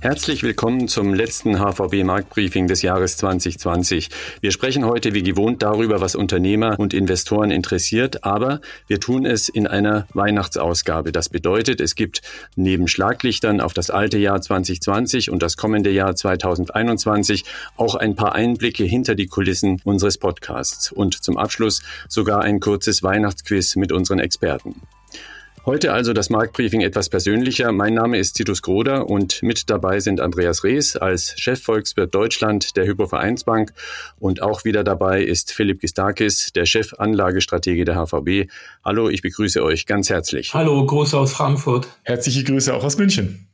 Herzlich willkommen zum letzten HVB Marktbriefing des Jahres 2020. Wir sprechen heute wie gewohnt darüber, was Unternehmer und Investoren interessiert, aber wir tun es in einer Weihnachtsausgabe. Das bedeutet, es gibt neben Schlaglichtern auf das alte Jahr 2020 und das kommende Jahr 2021 auch ein paar Einblicke hinter die Kulissen unseres Podcasts und zum Abschluss sogar ein kurzes Weihnachtsquiz mit unseren Experten. Heute also das Marktbriefing etwas persönlicher. Mein Name ist Titus Groder und mit dabei sind Andreas Rees als Chefvolkswirt Deutschland der Hypovereinsbank und auch wieder dabei ist Philipp Gistakis, der Chefanlagestratege der HVB. Hallo, ich begrüße euch ganz herzlich. Hallo, Grüße aus Frankfurt. Herzliche Grüße auch aus München.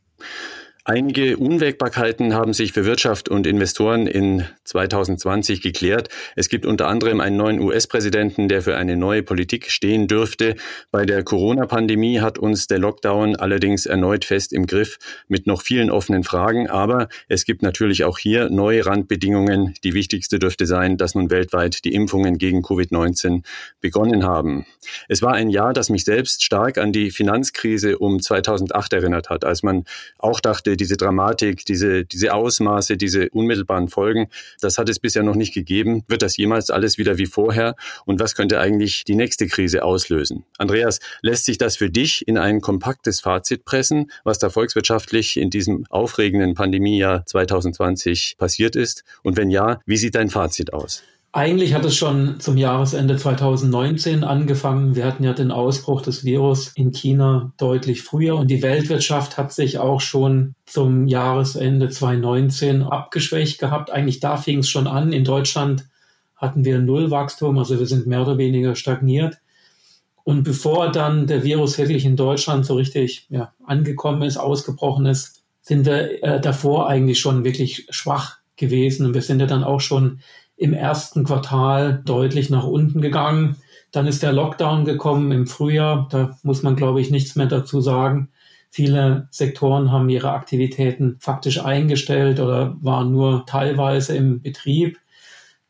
Einige Unwägbarkeiten haben sich für Wirtschaft und Investoren in 2020 geklärt. Es gibt unter anderem einen neuen US-Präsidenten, der für eine neue Politik stehen dürfte. Bei der Corona-Pandemie hat uns der Lockdown allerdings erneut fest im Griff mit noch vielen offenen Fragen. Aber es gibt natürlich auch hier neue Randbedingungen. Die wichtigste dürfte sein, dass nun weltweit die Impfungen gegen Covid-19 begonnen haben. Es war ein Jahr, das mich selbst stark an die Finanzkrise um 2008 erinnert hat, als man auch dachte, diese Dramatik, diese, diese Ausmaße, diese unmittelbaren Folgen, das hat es bisher noch nicht gegeben. Wird das jemals alles wieder wie vorher? Und was könnte eigentlich die nächste Krise auslösen? Andreas, lässt sich das für dich in ein kompaktes Fazit pressen, was da volkswirtschaftlich in diesem aufregenden Pandemiejahr 2020 passiert ist? Und wenn ja, wie sieht dein Fazit aus? Eigentlich hat es schon zum Jahresende 2019 angefangen. Wir hatten ja den Ausbruch des Virus in China deutlich früher und die Weltwirtschaft hat sich auch schon zum Jahresende 2019 abgeschwächt gehabt. Eigentlich da fing es schon an. In Deutschland hatten wir Nullwachstum, also wir sind mehr oder weniger stagniert. Und bevor dann der Virus wirklich in Deutschland so richtig ja, angekommen ist, ausgebrochen ist, sind wir äh, davor eigentlich schon wirklich schwach gewesen. Und wir sind ja dann auch schon im ersten Quartal deutlich nach unten gegangen. Dann ist der Lockdown gekommen im Frühjahr. Da muss man, glaube ich, nichts mehr dazu sagen. Viele Sektoren haben ihre Aktivitäten faktisch eingestellt oder waren nur teilweise im Betrieb.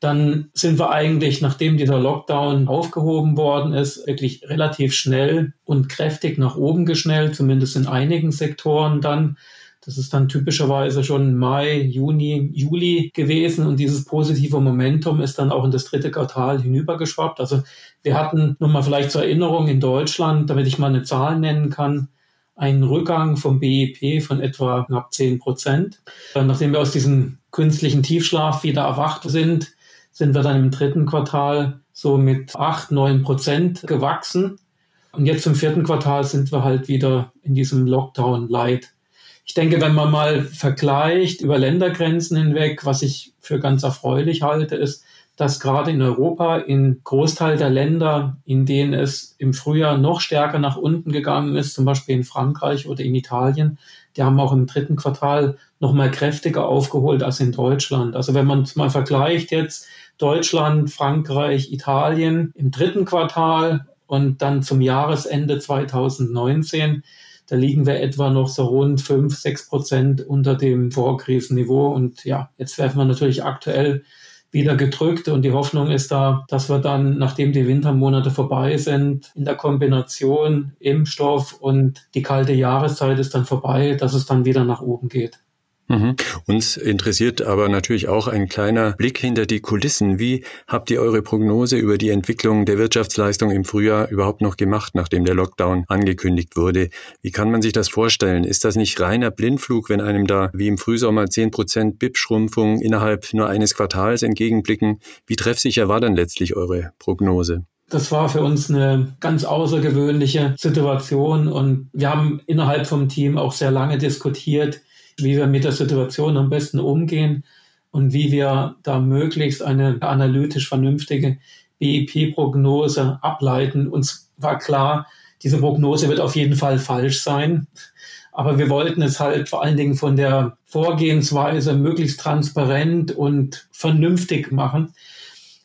Dann sind wir eigentlich, nachdem dieser Lockdown aufgehoben worden ist, wirklich relativ schnell und kräftig nach oben geschnellt, zumindest in einigen Sektoren dann. Das ist dann typischerweise schon Mai, Juni, Juli gewesen und dieses positive Momentum ist dann auch in das dritte Quartal hinübergeschwappt. Also wir hatten nun mal vielleicht zur Erinnerung in Deutschland, damit ich mal eine Zahl nennen kann, einen Rückgang vom BIP von etwa knapp 10 Prozent. Nachdem wir aus diesem künstlichen Tiefschlaf wieder erwacht sind, sind wir dann im dritten Quartal so mit 8, 9 Prozent gewachsen. Und jetzt im vierten Quartal sind wir halt wieder in diesem Lockdown-Light ich denke, wenn man mal vergleicht über Ländergrenzen hinweg, was ich für ganz erfreulich halte, ist, dass gerade in Europa, in Großteil der Länder, in denen es im Frühjahr noch stärker nach unten gegangen ist, zum Beispiel in Frankreich oder in Italien, die haben auch im dritten Quartal noch mal kräftiger aufgeholt als in Deutschland. Also wenn man es mal vergleicht jetzt Deutschland, Frankreich, Italien im dritten Quartal und dann zum Jahresende 2019, da liegen wir etwa noch so rund fünf, sechs Prozent unter dem Vorkrisenniveau. Und ja, jetzt werden wir natürlich aktuell wieder gedrückt und die Hoffnung ist da, dass wir dann, nachdem die Wintermonate vorbei sind, in der Kombination Impfstoff und die kalte Jahreszeit ist dann vorbei, dass es dann wieder nach oben geht. Mhm. Uns interessiert aber natürlich auch ein kleiner Blick hinter die Kulissen. Wie habt ihr eure Prognose über die Entwicklung der Wirtschaftsleistung im Frühjahr überhaupt noch gemacht, nachdem der Lockdown angekündigt wurde? Wie kann man sich das vorstellen? Ist das nicht reiner Blindflug, wenn einem da wie im Frühsommer 10 Prozent BIP-Schrumpfung innerhalb nur eines Quartals entgegenblicken? Wie treffsicher war dann letztlich eure Prognose? Das war für uns eine ganz außergewöhnliche Situation und wir haben innerhalb vom Team auch sehr lange diskutiert, wie wir mit der Situation am besten umgehen und wie wir da möglichst eine analytisch vernünftige BIP-Prognose ableiten. Uns war klar, diese Prognose wird auf jeden Fall falsch sein. Aber wir wollten es halt vor allen Dingen von der Vorgehensweise möglichst transparent und vernünftig machen.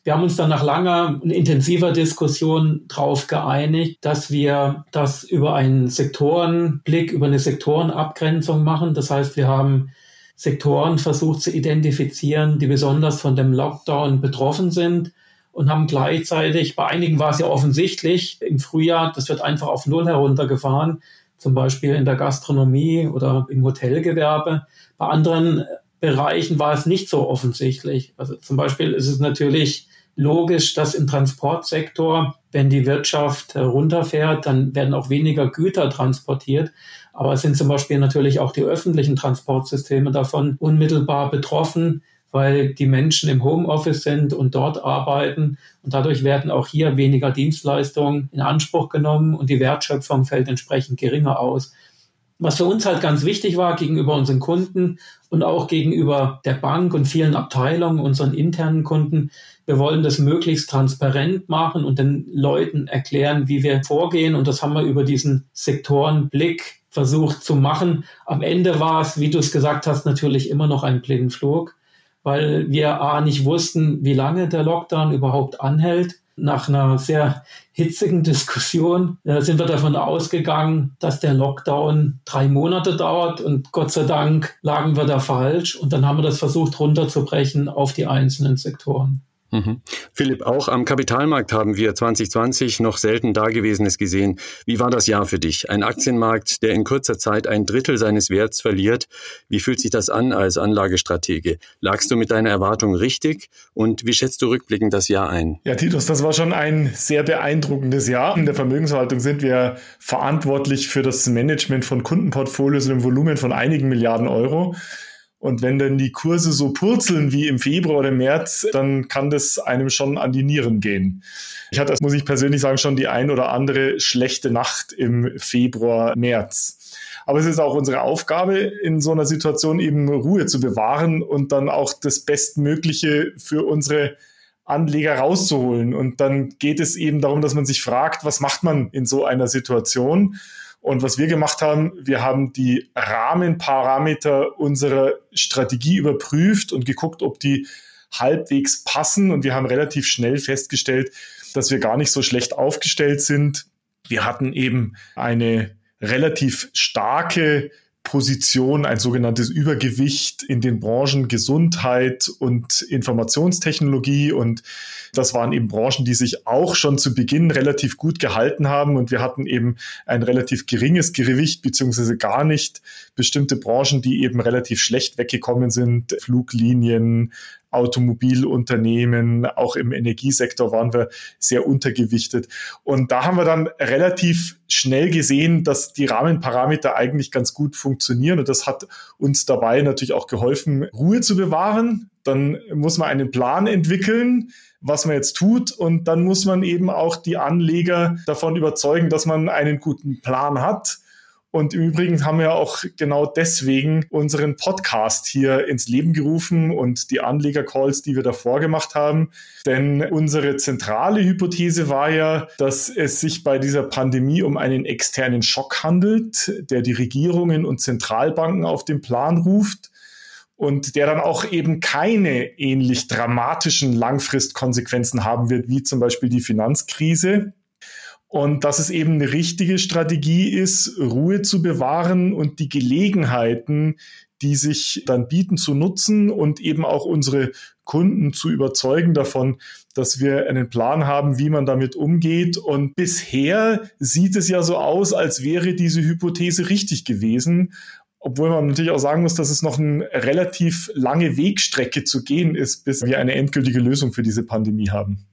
Wir haben uns dann nach langer und intensiver Diskussion darauf geeinigt, dass wir das über einen Sektorenblick, über eine Sektorenabgrenzung machen. Das heißt, wir haben Sektoren versucht zu identifizieren, die besonders von dem Lockdown betroffen sind und haben gleichzeitig, bei einigen war es ja offensichtlich, im Frühjahr, das wird einfach auf Null heruntergefahren, zum Beispiel in der Gastronomie oder im Hotelgewerbe. Bei anderen Bereichen war es nicht so offensichtlich. Also zum Beispiel ist es natürlich logisch, dass im Transportsektor, wenn die Wirtschaft runterfährt, dann werden auch weniger Güter transportiert. Aber es sind zum Beispiel natürlich auch die öffentlichen Transportsysteme davon unmittelbar betroffen, weil die Menschen im Homeoffice sind und dort arbeiten. Und dadurch werden auch hier weniger Dienstleistungen in Anspruch genommen und die Wertschöpfung fällt entsprechend geringer aus. Was für uns halt ganz wichtig war gegenüber unseren Kunden und auch gegenüber der Bank und vielen Abteilungen, unseren internen Kunden, wir wollen das möglichst transparent machen und den Leuten erklären, wie wir vorgehen. Und das haben wir über diesen Sektorenblick versucht zu machen. Am Ende war es, wie du es gesagt hast, natürlich immer noch ein Blindflug weil wir A nicht wussten, wie lange der Lockdown überhaupt anhält. Nach einer sehr hitzigen Diskussion äh, sind wir davon ausgegangen, dass der Lockdown drei Monate dauert und Gott sei Dank lagen wir da falsch und dann haben wir das versucht runterzubrechen auf die einzelnen Sektoren. Mhm. Philipp, auch am Kapitalmarkt haben wir 2020 noch selten Dagewesenes gesehen. Wie war das Jahr für dich? Ein Aktienmarkt, der in kurzer Zeit ein Drittel seines Werts verliert. Wie fühlt sich das an als Anlagestratege? Lagst du mit deiner Erwartung richtig? Und wie schätzt du rückblickend das Jahr ein? Ja, Titus, das war schon ein sehr beeindruckendes Jahr. In der Vermögensverwaltung sind wir verantwortlich für das Management von Kundenportfolios in einem Volumen von einigen Milliarden Euro. Und wenn dann die Kurse so purzeln wie im Februar oder März, dann kann das einem schon an die Nieren gehen. Ich hatte, muss ich persönlich sagen, schon die ein oder andere schlechte Nacht im Februar, März. Aber es ist auch unsere Aufgabe, in so einer Situation eben Ruhe zu bewahren und dann auch das Bestmögliche für unsere Anleger rauszuholen. Und dann geht es eben darum, dass man sich fragt, was macht man in so einer Situation? Und was wir gemacht haben, wir haben die Rahmenparameter unserer Strategie überprüft und geguckt, ob die halbwegs passen. Und wir haben relativ schnell festgestellt, dass wir gar nicht so schlecht aufgestellt sind. Wir hatten eben eine relativ starke Position, ein sogenanntes Übergewicht in den Branchen Gesundheit und Informationstechnologie. Und das waren eben Branchen, die sich auch schon zu Beginn relativ gut gehalten haben. Und wir hatten eben ein relativ geringes Gewicht, beziehungsweise gar nicht bestimmte Branchen, die eben relativ schlecht weggekommen sind. Fluglinien, Automobilunternehmen, auch im Energiesektor waren wir sehr untergewichtet. Und da haben wir dann relativ schnell gesehen, dass die Rahmenparameter eigentlich ganz gut funktionieren. Und das hat uns dabei natürlich auch geholfen, Ruhe zu bewahren. Dann muss man einen Plan entwickeln, was man jetzt tut. Und dann muss man eben auch die Anleger davon überzeugen, dass man einen guten Plan hat und im Übrigen haben wir auch genau deswegen unseren Podcast hier ins Leben gerufen und die Anlegercalls, die wir davor gemacht haben. Denn unsere zentrale Hypothese war ja, dass es sich bei dieser Pandemie um einen externen Schock handelt, der die Regierungen und Zentralbanken auf den Plan ruft und der dann auch eben keine ähnlich dramatischen Langfristkonsequenzen haben wird, wie zum Beispiel die Finanzkrise. Und dass es eben eine richtige Strategie ist, Ruhe zu bewahren und die Gelegenheiten, die sich dann bieten, zu nutzen und eben auch unsere Kunden zu überzeugen davon, dass wir einen Plan haben, wie man damit umgeht. Und bisher sieht es ja so aus, als wäre diese Hypothese richtig gewesen. Obwohl man natürlich auch sagen muss, dass es noch eine relativ lange Wegstrecke zu gehen ist, bis wir eine endgültige Lösung für diese Pandemie haben.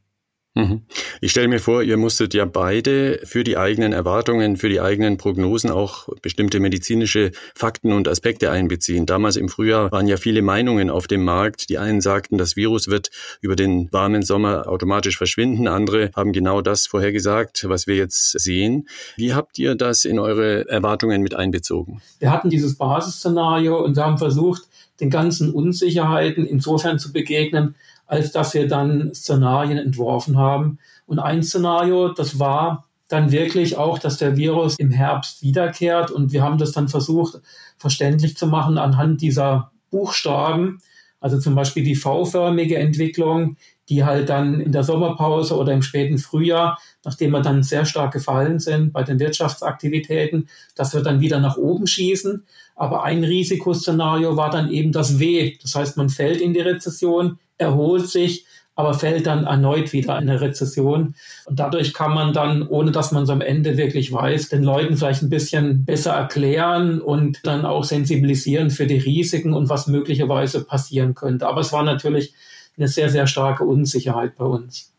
Mhm. Ich stelle mir vor, ihr musstet ja beide für die eigenen Erwartungen, für die eigenen Prognosen auch bestimmte medizinische Fakten und Aspekte einbeziehen. Damals im Frühjahr waren ja viele Meinungen auf dem Markt. Die einen sagten, das Virus wird über den warmen Sommer automatisch verschwinden. Andere haben genau das vorhergesagt, was wir jetzt sehen. Wie habt ihr das in eure Erwartungen mit einbezogen? Wir hatten dieses Basisszenario und haben versucht, den ganzen Unsicherheiten insofern zu begegnen, als dass wir dann Szenarien entworfen haben. Und ein Szenario, das war dann wirklich auch, dass der Virus im Herbst wiederkehrt. Und wir haben das dann versucht, verständlich zu machen anhand dieser Buchstaben. Also zum Beispiel die V-förmige Entwicklung, die halt dann in der Sommerpause oder im späten Frühjahr, nachdem wir dann sehr stark gefallen sind bei den Wirtschaftsaktivitäten, dass wir dann wieder nach oben schießen. Aber ein Risikoszenario war dann eben das W. Das heißt, man fällt in die Rezession, erholt sich, aber fällt dann erneut wieder in eine Rezession. Und dadurch kann man dann, ohne dass man es am Ende wirklich weiß, den Leuten vielleicht ein bisschen besser erklären und dann auch sensibilisieren für die Risiken und was möglicherweise passieren könnte. Aber es war natürlich eine sehr, sehr starke Unsicherheit bei uns.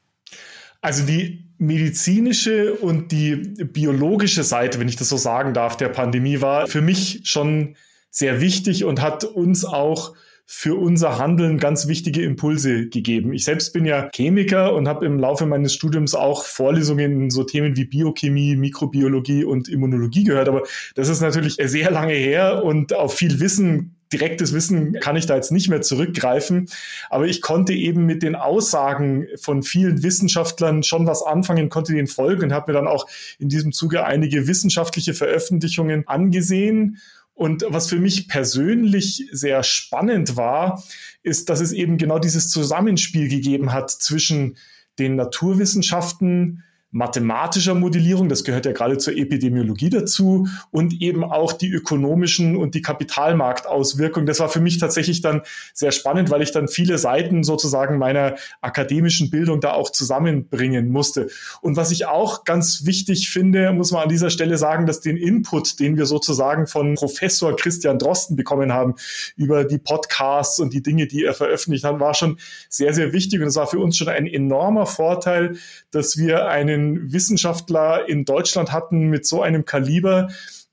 Also die medizinische und die biologische Seite, wenn ich das so sagen darf, der Pandemie war für mich schon sehr wichtig und hat uns auch für unser Handeln ganz wichtige Impulse gegeben. Ich selbst bin ja Chemiker und habe im Laufe meines Studiums auch Vorlesungen in so Themen wie Biochemie, Mikrobiologie und Immunologie gehört. Aber das ist natürlich sehr lange her und auf viel Wissen direktes Wissen kann ich da jetzt nicht mehr zurückgreifen. Aber ich konnte eben mit den Aussagen von vielen Wissenschaftlern schon was anfangen, konnte den folgen und habe mir dann auch in diesem Zuge einige wissenschaftliche Veröffentlichungen angesehen und was für mich persönlich sehr spannend war, ist, dass es eben genau dieses Zusammenspiel gegeben hat zwischen den Naturwissenschaften, mathematischer Modellierung, das gehört ja gerade zur Epidemiologie dazu, und eben auch die ökonomischen und die Kapitalmarktauswirkungen. Das war für mich tatsächlich dann sehr spannend, weil ich dann viele Seiten sozusagen meiner akademischen Bildung da auch zusammenbringen musste. Und was ich auch ganz wichtig finde, muss man an dieser Stelle sagen, dass den Input, den wir sozusagen von Professor Christian Drosten bekommen haben über die Podcasts und die Dinge, die er veröffentlicht hat, war schon sehr, sehr wichtig. Und es war für uns schon ein enormer Vorteil, dass wir einen Wissenschaftler in Deutschland hatten mit so einem Kaliber,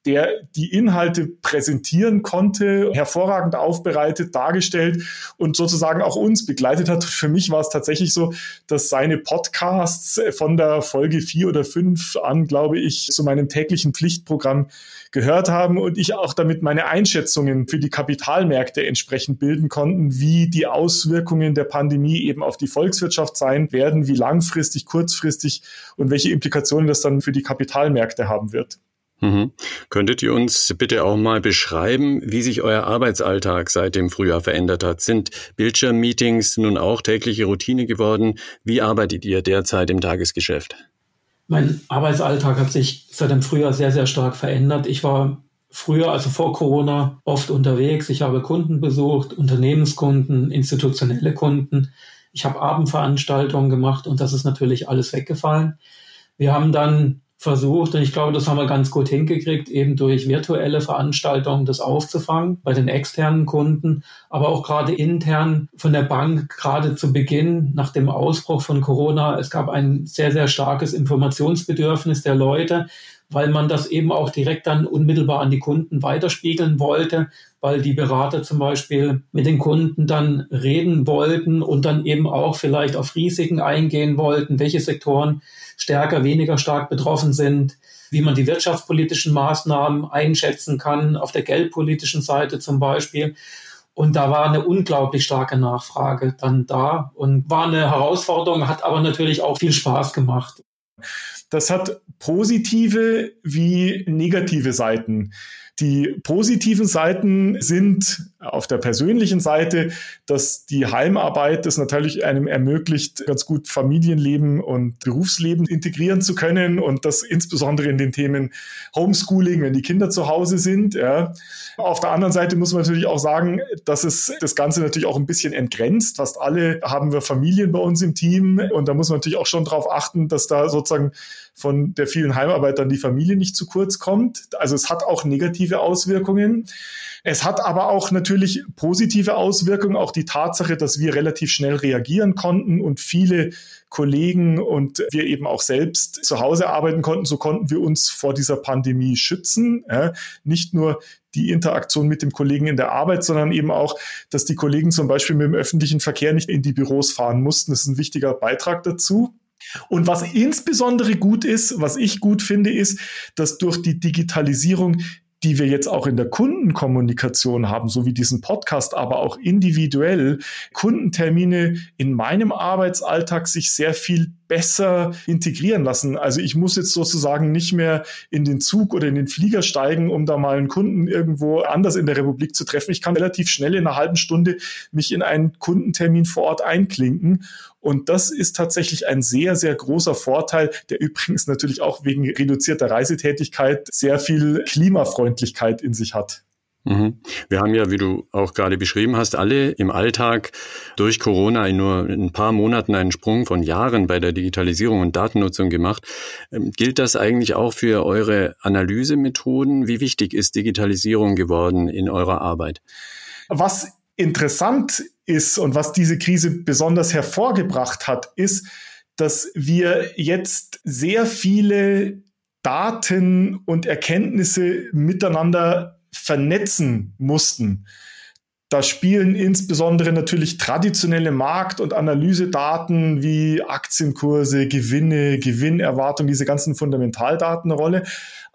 der die Inhalte präsentieren konnte, hervorragend aufbereitet, dargestellt und sozusagen auch uns begleitet hat. Für mich war es tatsächlich so, dass seine Podcasts von der Folge vier oder fünf an, glaube ich, zu meinem täglichen Pflichtprogramm gehört haben und ich auch damit meine Einschätzungen für die Kapitalmärkte entsprechend bilden konnten, wie die Auswirkungen der Pandemie eben auf die Volkswirtschaft sein werden, wie langfristig, kurzfristig und welche Implikationen das dann für die Kapitalmärkte haben wird. Mhm. Könntet ihr uns bitte auch mal beschreiben, wie sich euer Arbeitsalltag seit dem Frühjahr verändert hat? Sind Bildschirmmeetings nun auch tägliche Routine geworden? Wie arbeitet ihr derzeit im Tagesgeschäft? Mein Arbeitsalltag hat sich seit dem Frühjahr sehr, sehr stark verändert. Ich war früher, also vor Corona, oft unterwegs. Ich habe Kunden besucht, Unternehmenskunden, institutionelle Kunden. Ich habe Abendveranstaltungen gemacht und das ist natürlich alles weggefallen. Wir haben dann versucht, und ich glaube, das haben wir ganz gut hingekriegt, eben durch virtuelle Veranstaltungen das aufzufangen bei den externen Kunden, aber auch gerade intern von der Bank, gerade zu Beginn nach dem Ausbruch von Corona. Es gab ein sehr, sehr starkes Informationsbedürfnis der Leute, weil man das eben auch direkt dann unmittelbar an die Kunden weiterspiegeln wollte, weil die Berater zum Beispiel mit den Kunden dann reden wollten und dann eben auch vielleicht auf Risiken eingehen wollten, welche Sektoren stärker, weniger stark betroffen sind, wie man die wirtschaftspolitischen Maßnahmen einschätzen kann, auf der geldpolitischen Seite zum Beispiel. Und da war eine unglaublich starke Nachfrage dann da und war eine Herausforderung, hat aber natürlich auch viel Spaß gemacht. Das hat positive wie negative Seiten. Die positiven Seiten sind auf der persönlichen Seite, dass die Heimarbeit das natürlich einem ermöglicht, ganz gut Familienleben und Berufsleben integrieren zu können und das insbesondere in den Themen Homeschooling, wenn die Kinder zu Hause sind. Ja. Auf der anderen Seite muss man natürlich auch sagen, dass es das Ganze natürlich auch ein bisschen entgrenzt. Fast alle haben wir Familien bei uns im Team und da muss man natürlich auch schon darauf achten, dass da sozusagen von der vielen Heimarbeit dann die Familie nicht zu kurz kommt. Also es hat auch negative Auswirkungen. Es hat aber auch natürlich positive Auswirkungen, auch die Tatsache, dass wir relativ schnell reagieren konnten und viele Kollegen und wir eben auch selbst zu Hause arbeiten konnten. So konnten wir uns vor dieser Pandemie schützen. Ja, nicht nur die Interaktion mit dem Kollegen in der Arbeit, sondern eben auch, dass die Kollegen zum Beispiel mit dem öffentlichen Verkehr nicht in die Büros fahren mussten. Das ist ein wichtiger Beitrag dazu. Und was insbesondere gut ist, was ich gut finde, ist, dass durch die Digitalisierung die wir jetzt auch in der Kundenkommunikation haben, so wie diesen Podcast, aber auch individuell Kundentermine in meinem Arbeitsalltag sich sehr viel besser integrieren lassen. Also ich muss jetzt sozusagen nicht mehr in den Zug oder in den Flieger steigen, um da mal einen Kunden irgendwo anders in der Republik zu treffen. Ich kann relativ schnell in einer halben Stunde mich in einen Kundentermin vor Ort einklinken. Und das ist tatsächlich ein sehr, sehr großer Vorteil, der übrigens natürlich auch wegen reduzierter Reisetätigkeit sehr viel Klimafreundlichkeit in sich hat. Mhm. Wir haben ja, wie du auch gerade beschrieben hast, alle im Alltag durch Corona in nur ein paar Monaten einen Sprung von Jahren bei der Digitalisierung und Datennutzung gemacht. Ähm, gilt das eigentlich auch für eure Analysemethoden? Wie wichtig ist Digitalisierung geworden in eurer Arbeit? Was interessant ist und was diese Krise besonders hervorgebracht hat, ist, dass wir jetzt sehr viele Daten und Erkenntnisse miteinander vernetzen mussten. Da spielen insbesondere natürlich traditionelle Markt- und Analysedaten wie Aktienkurse, Gewinne, Gewinnerwartung, diese ganzen Fundamentaldaten eine Rolle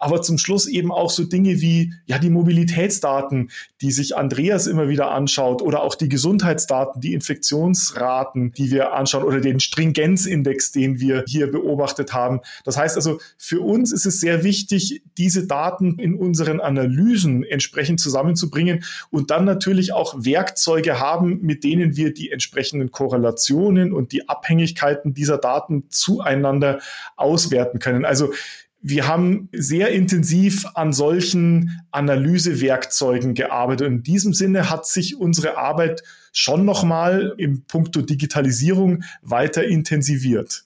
aber zum Schluss eben auch so Dinge wie ja die Mobilitätsdaten, die sich Andreas immer wieder anschaut oder auch die Gesundheitsdaten, die Infektionsraten, die wir anschauen oder den Stringenzindex, den wir hier beobachtet haben. Das heißt also, für uns ist es sehr wichtig, diese Daten in unseren Analysen entsprechend zusammenzubringen und dann natürlich auch Werkzeuge haben, mit denen wir die entsprechenden Korrelationen und die Abhängigkeiten dieser Daten zueinander auswerten können. Also wir haben sehr intensiv an solchen Analysewerkzeugen gearbeitet. In diesem Sinne hat sich unsere Arbeit schon nochmal im Punkto Digitalisierung weiter intensiviert.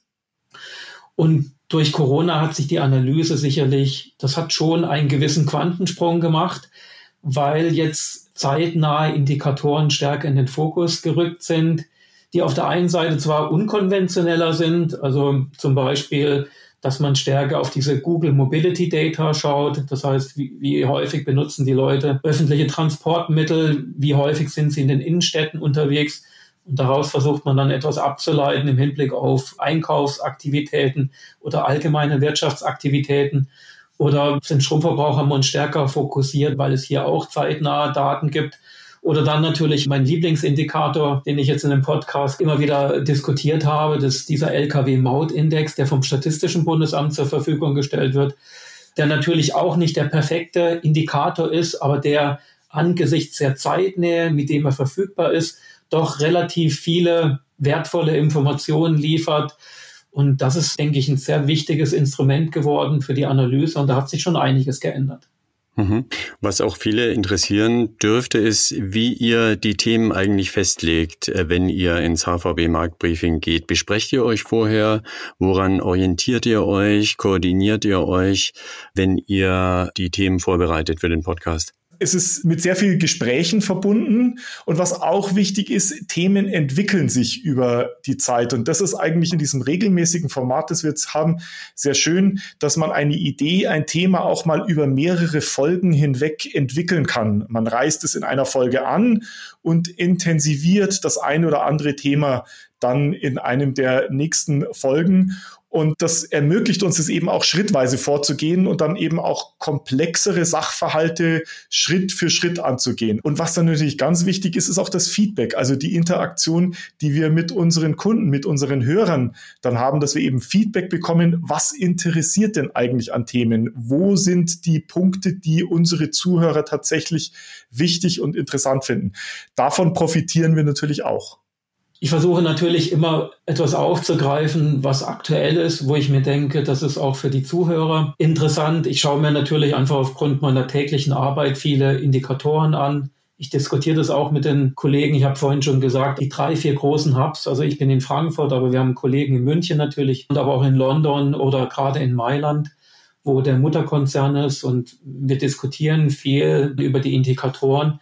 Und durch Corona hat sich die Analyse sicherlich, das hat schon einen gewissen Quantensprung gemacht, weil jetzt zeitnahe Indikatoren stärker in den Fokus gerückt sind, die auf der einen Seite zwar unkonventioneller sind, also zum Beispiel dass man stärker auf diese Google Mobility Data schaut. Das heißt, wie, wie, häufig benutzen die Leute öffentliche Transportmittel, wie häufig sind sie in den Innenstädten unterwegs. Und daraus versucht man dann etwas abzuleiten im Hinblick auf Einkaufsaktivitäten oder allgemeine Wirtschaftsaktivitäten. Oder sind Stromverbraucher stärker fokussiert, weil es hier auch zeitnahe Daten gibt. Oder dann natürlich mein Lieblingsindikator, den ich jetzt in dem Podcast immer wieder diskutiert habe, das ist dieser LKW-Maut-Index, der vom Statistischen Bundesamt zur Verfügung gestellt wird, der natürlich auch nicht der perfekte Indikator ist, aber der angesichts der Zeitnähe, mit dem er verfügbar ist, doch relativ viele wertvolle Informationen liefert. Und das ist, denke ich, ein sehr wichtiges Instrument geworden für die Analyse und da hat sich schon einiges geändert. Mhm. Was auch viele interessieren dürfte, ist, wie ihr die Themen eigentlich festlegt, äh, wenn ihr ins HVB Marktbriefing geht. Besprecht ihr euch vorher? Woran orientiert ihr euch? Koordiniert ihr euch, wenn ihr die Themen vorbereitet für den Podcast? Es ist mit sehr vielen Gesprächen verbunden. Und was auch wichtig ist, Themen entwickeln sich über die Zeit. Und das ist eigentlich in diesem regelmäßigen Format, das wir jetzt haben, sehr schön, dass man eine Idee, ein Thema auch mal über mehrere Folgen hinweg entwickeln kann. Man reißt es in einer Folge an und intensiviert das ein oder andere Thema dann in einem der nächsten Folgen. Und das ermöglicht uns es eben auch schrittweise vorzugehen und dann eben auch komplexere Sachverhalte Schritt für Schritt anzugehen. Und was dann natürlich ganz wichtig ist, ist auch das Feedback, also die Interaktion, die wir mit unseren Kunden, mit unseren Hörern dann haben, dass wir eben Feedback bekommen, was interessiert denn eigentlich an Themen? Wo sind die Punkte, die unsere Zuhörer tatsächlich wichtig und interessant finden? Davon profitieren wir natürlich auch. Ich versuche natürlich immer etwas aufzugreifen, was aktuell ist, wo ich mir denke, das ist auch für die Zuhörer interessant. Ich schaue mir natürlich einfach aufgrund meiner täglichen Arbeit viele Indikatoren an. Ich diskutiere das auch mit den Kollegen. Ich habe vorhin schon gesagt, die drei, vier großen Hubs. Also ich bin in Frankfurt, aber wir haben Kollegen in München natürlich und aber auch in London oder gerade in Mailand, wo der Mutterkonzern ist. Und wir diskutieren viel über die Indikatoren.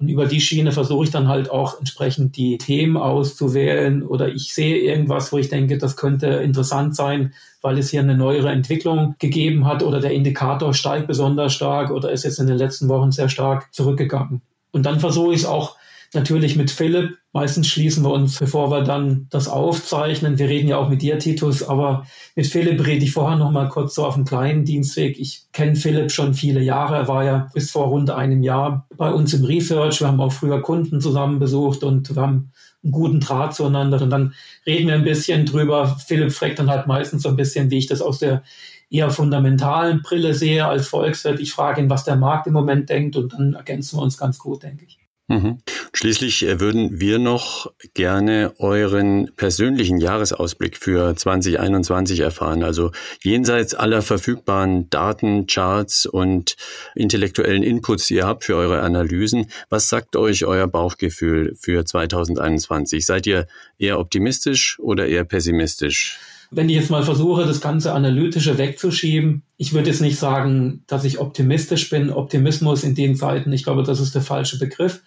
Und über die Schiene versuche ich dann halt auch entsprechend die Themen auszuwählen oder ich sehe irgendwas, wo ich denke, das könnte interessant sein, weil es hier eine neuere Entwicklung gegeben hat oder der Indikator steigt besonders stark oder ist jetzt in den letzten Wochen sehr stark zurückgegangen. Und dann versuche ich es auch natürlich mit Philipp. Meistens schließen wir uns, bevor wir dann das aufzeichnen. Wir reden ja auch mit dir, Titus, aber mit Philipp rede ich vorher noch mal kurz so auf einem kleinen Dienstweg. Ich kenne Philipp schon viele Jahre. Er war ja bis vor rund einem Jahr bei uns im Research. Wir haben auch früher Kunden zusammen besucht und wir haben einen guten Draht zueinander. Und dann reden wir ein bisschen drüber. Philipp fragt dann halt meistens so ein bisschen, wie ich das aus der eher fundamentalen Brille sehe als Volkswirt. Ich frage ihn, was der Markt im Moment denkt und dann ergänzen wir uns ganz gut, denke ich. Mhm. Schließlich äh, würden wir noch gerne euren persönlichen Jahresausblick für 2021 erfahren. Also jenseits aller verfügbaren Daten, Charts und intellektuellen Inputs, die ihr habt für eure Analysen. Was sagt euch euer Bauchgefühl für 2021? Seid ihr eher optimistisch oder eher pessimistisch? Wenn ich jetzt mal versuche, das ganze Analytische wegzuschieben, ich würde jetzt nicht sagen, dass ich optimistisch bin. Optimismus in den Zeiten, ich glaube, das ist der falsche Begriff.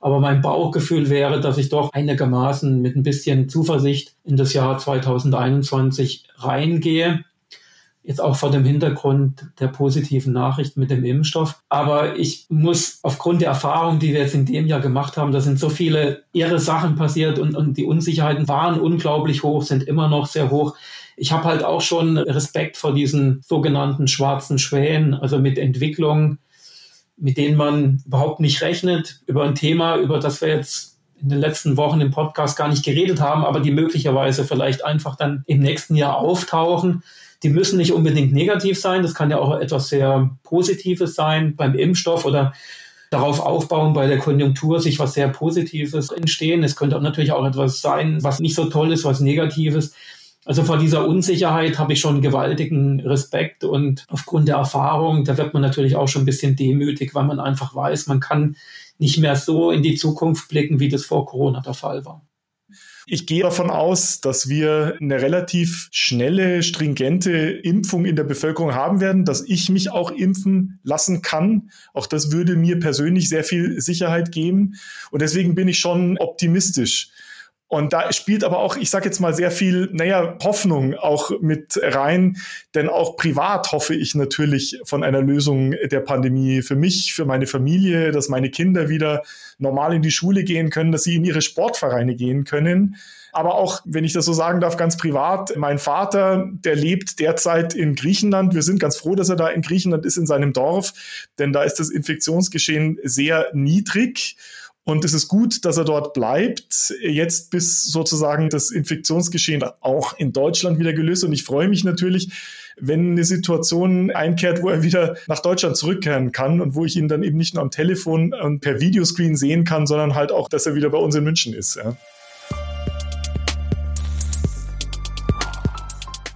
Aber mein Bauchgefühl wäre, dass ich doch einigermaßen mit ein bisschen Zuversicht in das Jahr 2021 reingehe. Jetzt auch vor dem Hintergrund der positiven Nachricht mit dem Impfstoff. Aber ich muss aufgrund der Erfahrung, die wir jetzt in dem Jahr gemacht haben, da sind so viele irre Sachen passiert und, und die Unsicherheiten waren unglaublich hoch, sind immer noch sehr hoch. Ich habe halt auch schon Respekt vor diesen sogenannten schwarzen Schwänen, also mit Entwicklungen, mit denen man überhaupt nicht rechnet, über ein Thema, über das wir jetzt in den letzten Wochen im Podcast gar nicht geredet haben, aber die möglicherweise vielleicht einfach dann im nächsten Jahr auftauchen. Die müssen nicht unbedingt negativ sein, das kann ja auch etwas sehr Positives sein beim Impfstoff oder darauf aufbauen, bei der Konjunktur sich was sehr Positives entstehen. Es könnte natürlich auch etwas sein, was nicht so toll ist, was Negatives. Also vor dieser Unsicherheit habe ich schon gewaltigen Respekt und aufgrund der Erfahrung, da wird man natürlich auch schon ein bisschen demütig, weil man einfach weiß, man kann nicht mehr so in die Zukunft blicken, wie das vor Corona der Fall war. Ich gehe davon aus, dass wir eine relativ schnelle, stringente Impfung in der Bevölkerung haben werden, dass ich mich auch impfen lassen kann. Auch das würde mir persönlich sehr viel Sicherheit geben. Und deswegen bin ich schon optimistisch. Und da spielt aber auch, ich sage jetzt mal, sehr viel, naja, Hoffnung auch mit rein. Denn auch privat hoffe ich natürlich von einer Lösung der Pandemie für mich, für meine Familie, dass meine Kinder wieder normal in die Schule gehen können, dass sie in ihre Sportvereine gehen können. Aber auch, wenn ich das so sagen darf, ganz privat, mein Vater, der lebt derzeit in Griechenland. Wir sind ganz froh, dass er da in Griechenland ist, in seinem Dorf, denn da ist das Infektionsgeschehen sehr niedrig. Und es ist gut, dass er dort bleibt, jetzt bis sozusagen das Infektionsgeschehen auch in Deutschland wieder gelöst. Und ich freue mich natürlich, wenn eine Situation einkehrt, wo er wieder nach Deutschland zurückkehren kann und wo ich ihn dann eben nicht nur am Telefon und per Videoscreen sehen kann, sondern halt auch, dass er wieder bei uns in München ist. Ja.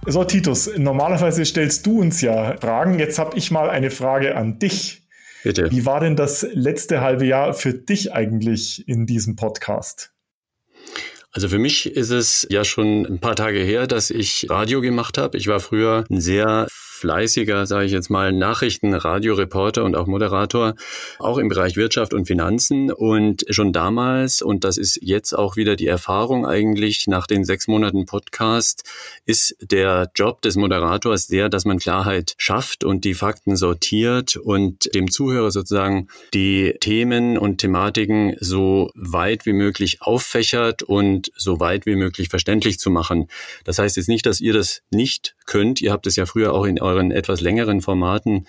So, Titus, normalerweise stellst du uns ja Fragen. Jetzt habe ich mal eine Frage an dich. Bitte. Wie war denn das letzte halbe Jahr für dich eigentlich in diesem Podcast? Also für mich ist es ja schon ein paar Tage her, dass ich Radio gemacht habe. Ich war früher ein sehr fleißiger, sage ich jetzt mal, Nachrichten, Radioreporter und auch Moderator, auch im Bereich Wirtschaft und Finanzen. Und schon damals, und das ist jetzt auch wieder die Erfahrung eigentlich nach den sechs Monaten Podcast, ist der Job des Moderators der, dass man Klarheit schafft und die Fakten sortiert und dem Zuhörer sozusagen die Themen und Thematiken so weit wie möglich auffächert und so weit wie möglich verständlich zu machen. Das heißt jetzt nicht, dass ihr das nicht könnt. Ihr habt es ja früher auch in euren etwas längeren Formaten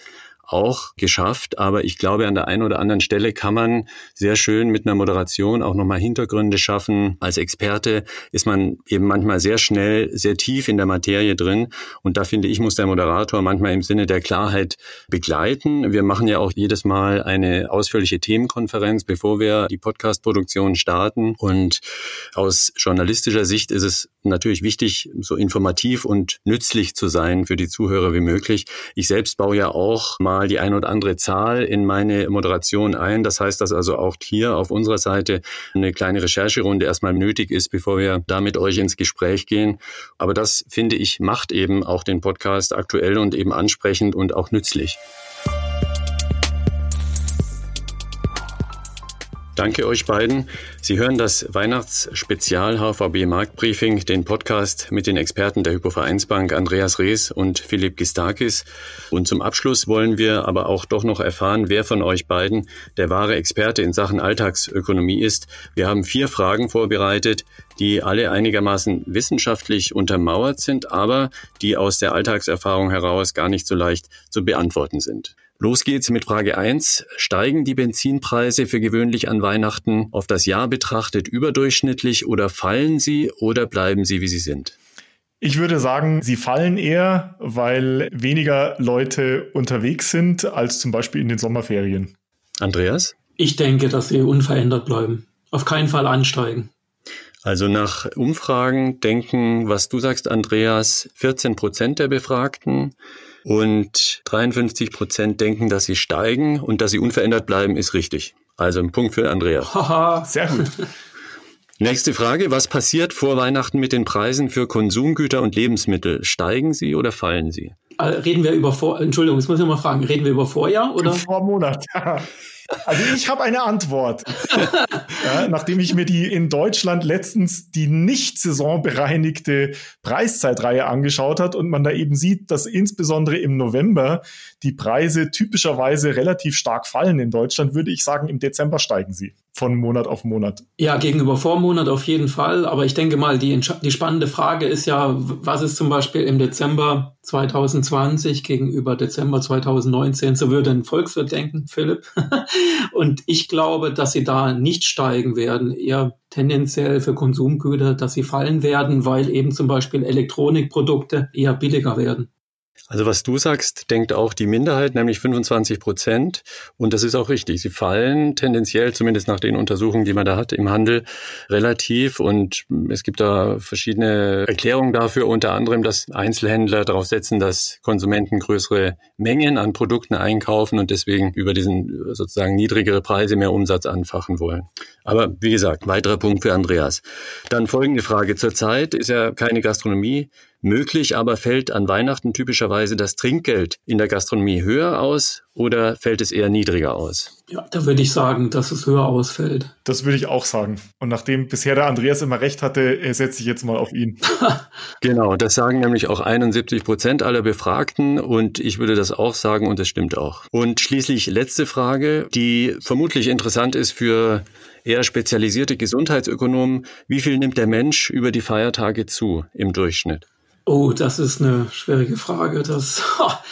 auch geschafft. Aber ich glaube, an der einen oder anderen Stelle kann man sehr schön mit einer Moderation auch nochmal Hintergründe schaffen. Als Experte ist man eben manchmal sehr schnell, sehr tief in der Materie drin. Und da finde ich, muss der Moderator manchmal im Sinne der Klarheit begleiten. Wir machen ja auch jedes Mal eine ausführliche Themenkonferenz, bevor wir die Podcast-Produktion starten. Und aus journalistischer Sicht ist es natürlich wichtig, so informativ und nützlich zu sein für die Zuhörer wie möglich. Ich selbst baue ja auch mal die ein oder andere Zahl in meine Moderation ein. Das heißt, dass also auch hier auf unserer Seite eine kleine Rechercherunde erstmal nötig ist, bevor wir da mit euch ins Gespräch gehen. Aber das, finde ich, macht eben auch den Podcast aktuell und eben ansprechend und auch nützlich. Danke euch beiden. Sie hören das Weihnachtsspezial HVB Marktbriefing, den Podcast mit den Experten der Hypovereinsbank Andreas Rees und Philipp Gistakis. Und zum Abschluss wollen wir aber auch doch noch erfahren, wer von euch beiden der wahre Experte in Sachen Alltagsökonomie ist. Wir haben vier Fragen vorbereitet, die alle einigermaßen wissenschaftlich untermauert sind, aber die aus der Alltagserfahrung heraus gar nicht so leicht zu beantworten sind. Los geht's mit Frage 1. Steigen die Benzinpreise für gewöhnlich an Weihnachten auf das Jahr betrachtet überdurchschnittlich oder fallen sie oder bleiben sie, wie sie sind? Ich würde sagen, sie fallen eher, weil weniger Leute unterwegs sind als zum Beispiel in den Sommerferien. Andreas? Ich denke, dass sie unverändert bleiben. Auf keinen Fall ansteigen. Also nach Umfragen denken, was du sagst, Andreas, 14 Prozent der Befragten und 53 Prozent denken, dass sie steigen und dass sie unverändert bleiben, ist richtig. Also ein Punkt für Andreas. Haha, sehr gut. Nächste Frage. Was passiert vor Weihnachten mit den Preisen für Konsumgüter und Lebensmittel? Steigen sie oder fallen sie? Äh, reden wir über Vor, Entschuldigung, jetzt muss ich mal fragen, reden wir über Vorjahr oder? Vormonat. Also ich habe eine Antwort. ja, nachdem ich mir die in Deutschland letztens die nicht saisonbereinigte Preiszeitreihe angeschaut hat und man da eben sieht, dass insbesondere im November die Preise typischerweise relativ stark fallen in Deutschland, würde ich sagen, im Dezember steigen sie von Monat auf Monat. Ja, gegenüber Vormonat auf jeden Fall. Aber ich denke mal, die, die spannende Frage ist ja, was ist zum Beispiel im Dezember 2020 gegenüber Dezember 2019? So würde ein Volkswirt denken, Philipp. Und ich glaube, dass sie da nicht steigen werden, eher tendenziell für Konsumgüter, dass sie fallen werden, weil eben zum Beispiel Elektronikprodukte eher billiger werden. Also was du sagst, denkt auch die Minderheit, nämlich 25 Prozent. Und das ist auch richtig. Sie fallen tendenziell, zumindest nach den Untersuchungen, die man da hat, im Handel relativ. Und es gibt da verschiedene Erklärungen dafür, unter anderem, dass Einzelhändler darauf setzen, dass Konsumenten größere Mengen an Produkten einkaufen und deswegen über diesen sozusagen niedrigere Preise mehr Umsatz anfachen wollen. Aber wie gesagt, weiterer Punkt für Andreas. Dann folgende Frage. Zurzeit ist ja keine Gastronomie möglich, aber fällt an Weihnachten typischerweise das Trinkgeld in der Gastronomie höher aus oder fällt es eher niedriger aus? Ja, da würde ich sagen, dass es höher ausfällt. Das würde ich auch sagen. Und nachdem bisher der Andreas immer recht hatte, äh, setze ich jetzt mal auf ihn. genau, das sagen nämlich auch 71 Prozent aller Befragten und ich würde das auch sagen und das stimmt auch. Und schließlich letzte Frage, die vermutlich interessant ist für eher spezialisierte Gesundheitsökonomen. Wie viel nimmt der Mensch über die Feiertage zu im Durchschnitt? Oh, das ist eine schwierige Frage. Das,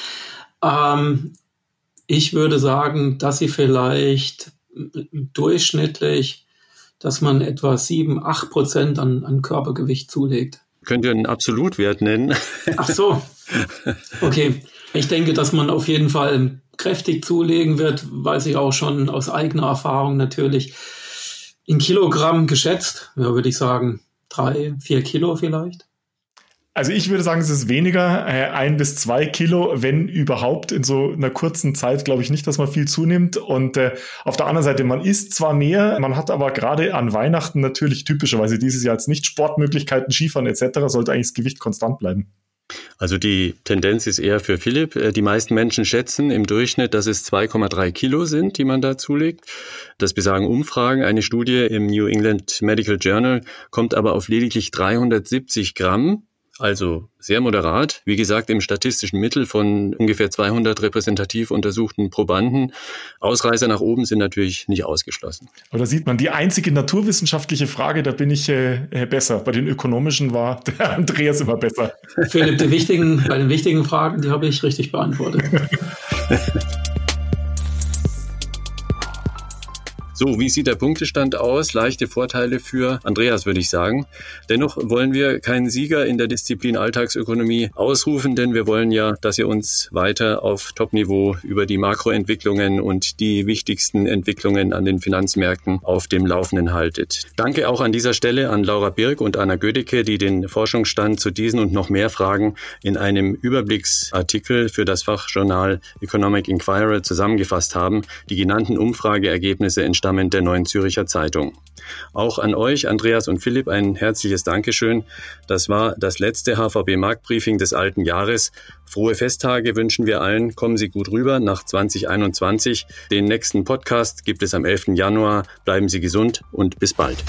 ähm, ich würde sagen, dass sie vielleicht durchschnittlich, dass man etwa sieben, acht Prozent an, an Körpergewicht zulegt. Könnt ihr einen Absolutwert nennen? Ach so. Okay. Ich denke, dass man auf jeden Fall kräftig zulegen wird, weiß ich auch schon aus eigener Erfahrung natürlich. In Kilogramm geschätzt, ja, würde ich sagen, drei, vier Kilo vielleicht. Also ich würde sagen, es ist weniger, äh, ein bis zwei Kilo, wenn überhaupt. In so einer kurzen Zeit glaube ich nicht, dass man viel zunimmt. Und äh, auf der anderen Seite, man isst zwar mehr, man hat aber gerade an Weihnachten natürlich typischerweise dieses Jahr jetzt nicht Sportmöglichkeiten, Skifahren etc., sollte eigentlich das Gewicht konstant bleiben. Also die Tendenz ist eher für Philipp. Äh, die meisten Menschen schätzen im Durchschnitt, dass es 2,3 Kilo sind, die man da zulegt. Das besagen Umfragen. Eine Studie im New England Medical Journal kommt aber auf lediglich 370 Gramm also sehr moderat. Wie gesagt, im statistischen Mittel von ungefähr 200 repräsentativ untersuchten Probanden. Ausreißer nach oben sind natürlich nicht ausgeschlossen. Aber da sieht man, die einzige naturwissenschaftliche Frage, da bin ich äh, äh besser. Bei den ökonomischen war der Andreas immer besser. Philipp, die wichtigen, bei den wichtigen Fragen, die habe ich richtig beantwortet. So, wie sieht der Punktestand aus? Leichte Vorteile für Andreas, würde ich sagen. Dennoch wollen wir keinen Sieger in der Disziplin Alltagsökonomie ausrufen, denn wir wollen ja, dass ihr uns weiter auf Topniveau über die Makroentwicklungen und die wichtigsten Entwicklungen an den Finanzmärkten auf dem Laufenden haltet. Danke auch an dieser Stelle an Laura Birk und Anna Gödecke, die den Forschungsstand zu diesen und noch mehr Fragen in einem Überblicksartikel für das Fachjournal Economic Inquirer zusammengefasst haben. Die genannten Umfrageergebnisse entstammen Namen der Neuen Züricher Zeitung. Auch an euch, Andreas und Philipp, ein herzliches Dankeschön. Das war das letzte HVB-Marktbriefing des alten Jahres. Frohe Festtage wünschen wir allen. Kommen Sie gut rüber nach 2021. Den nächsten Podcast gibt es am 11. Januar. Bleiben Sie gesund und bis bald.